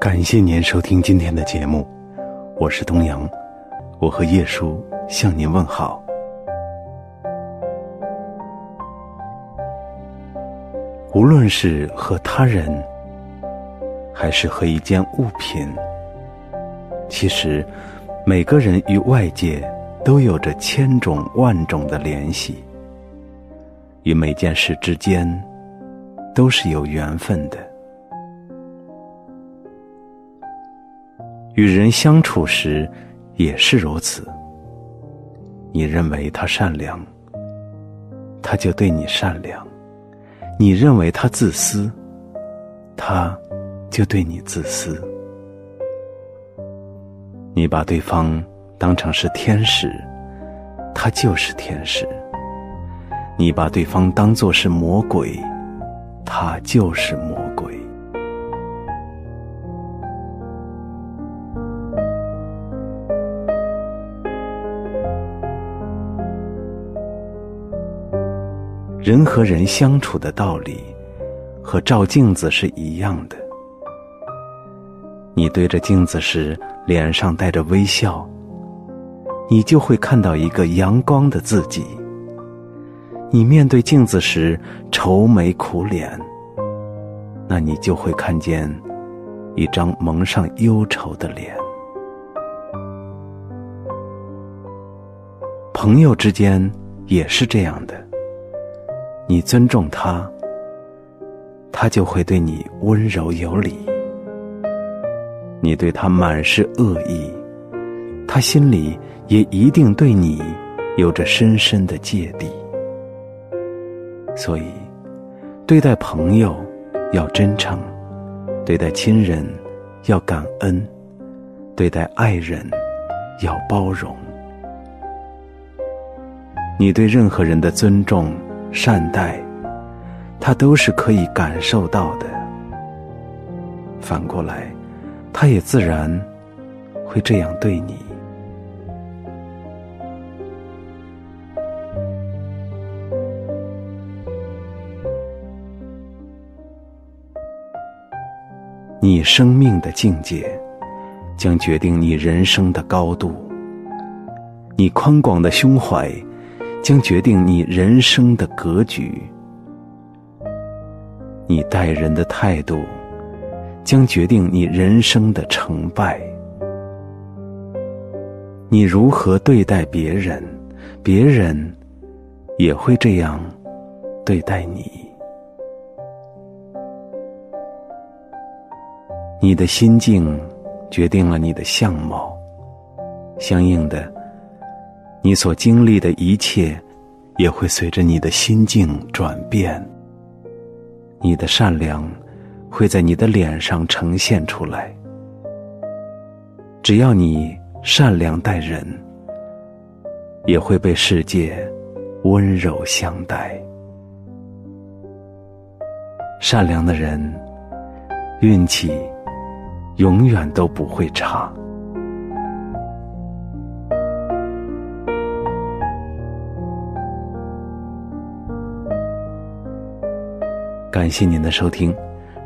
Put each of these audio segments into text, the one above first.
感谢您收听今天的节目，我是东阳，我和叶叔向您问好。无论是和他人，还是和一件物品，其实每个人与外界都有着千种万种的联系，与每件事之间都是有缘分的。与人相处时也是如此。你认为他善良，他就对你善良；你认为他自私，他就对你自私。你把对方当成是天使，他就是天使；你把对方当作是魔鬼，他就是魔人和人相处的道理，和照镜子是一样的。你对着镜子时，脸上带着微笑，你就会看到一个阳光的自己；你面对镜子时愁眉苦脸，那你就会看见一张蒙上忧愁的脸。朋友之间也是这样的。你尊重他，他就会对你温柔有礼；你对他满是恶意，他心里也一定对你有着深深的芥蒂。所以，对待朋友要真诚，对待亲人要感恩，对待爱人要包容。你对任何人的尊重。善待，他都是可以感受到的。反过来，他也自然会这样对你。你生命的境界，将决定你人生的高度。你宽广的胸怀。将决定你人生的格局，你待人的态度，将决定你人生的成败。你如何对待别人，别人也会这样对待你。你的心境决定了你的相貌，相应的。你所经历的一切，也会随着你的心境转变。你的善良，会在你的脸上呈现出来。只要你善良待人，也会被世界温柔相待。善良的人，运气永远都不会差。感谢您的收听，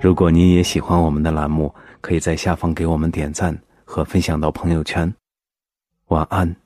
如果您也喜欢我们的栏目，可以在下方给我们点赞和分享到朋友圈。晚安。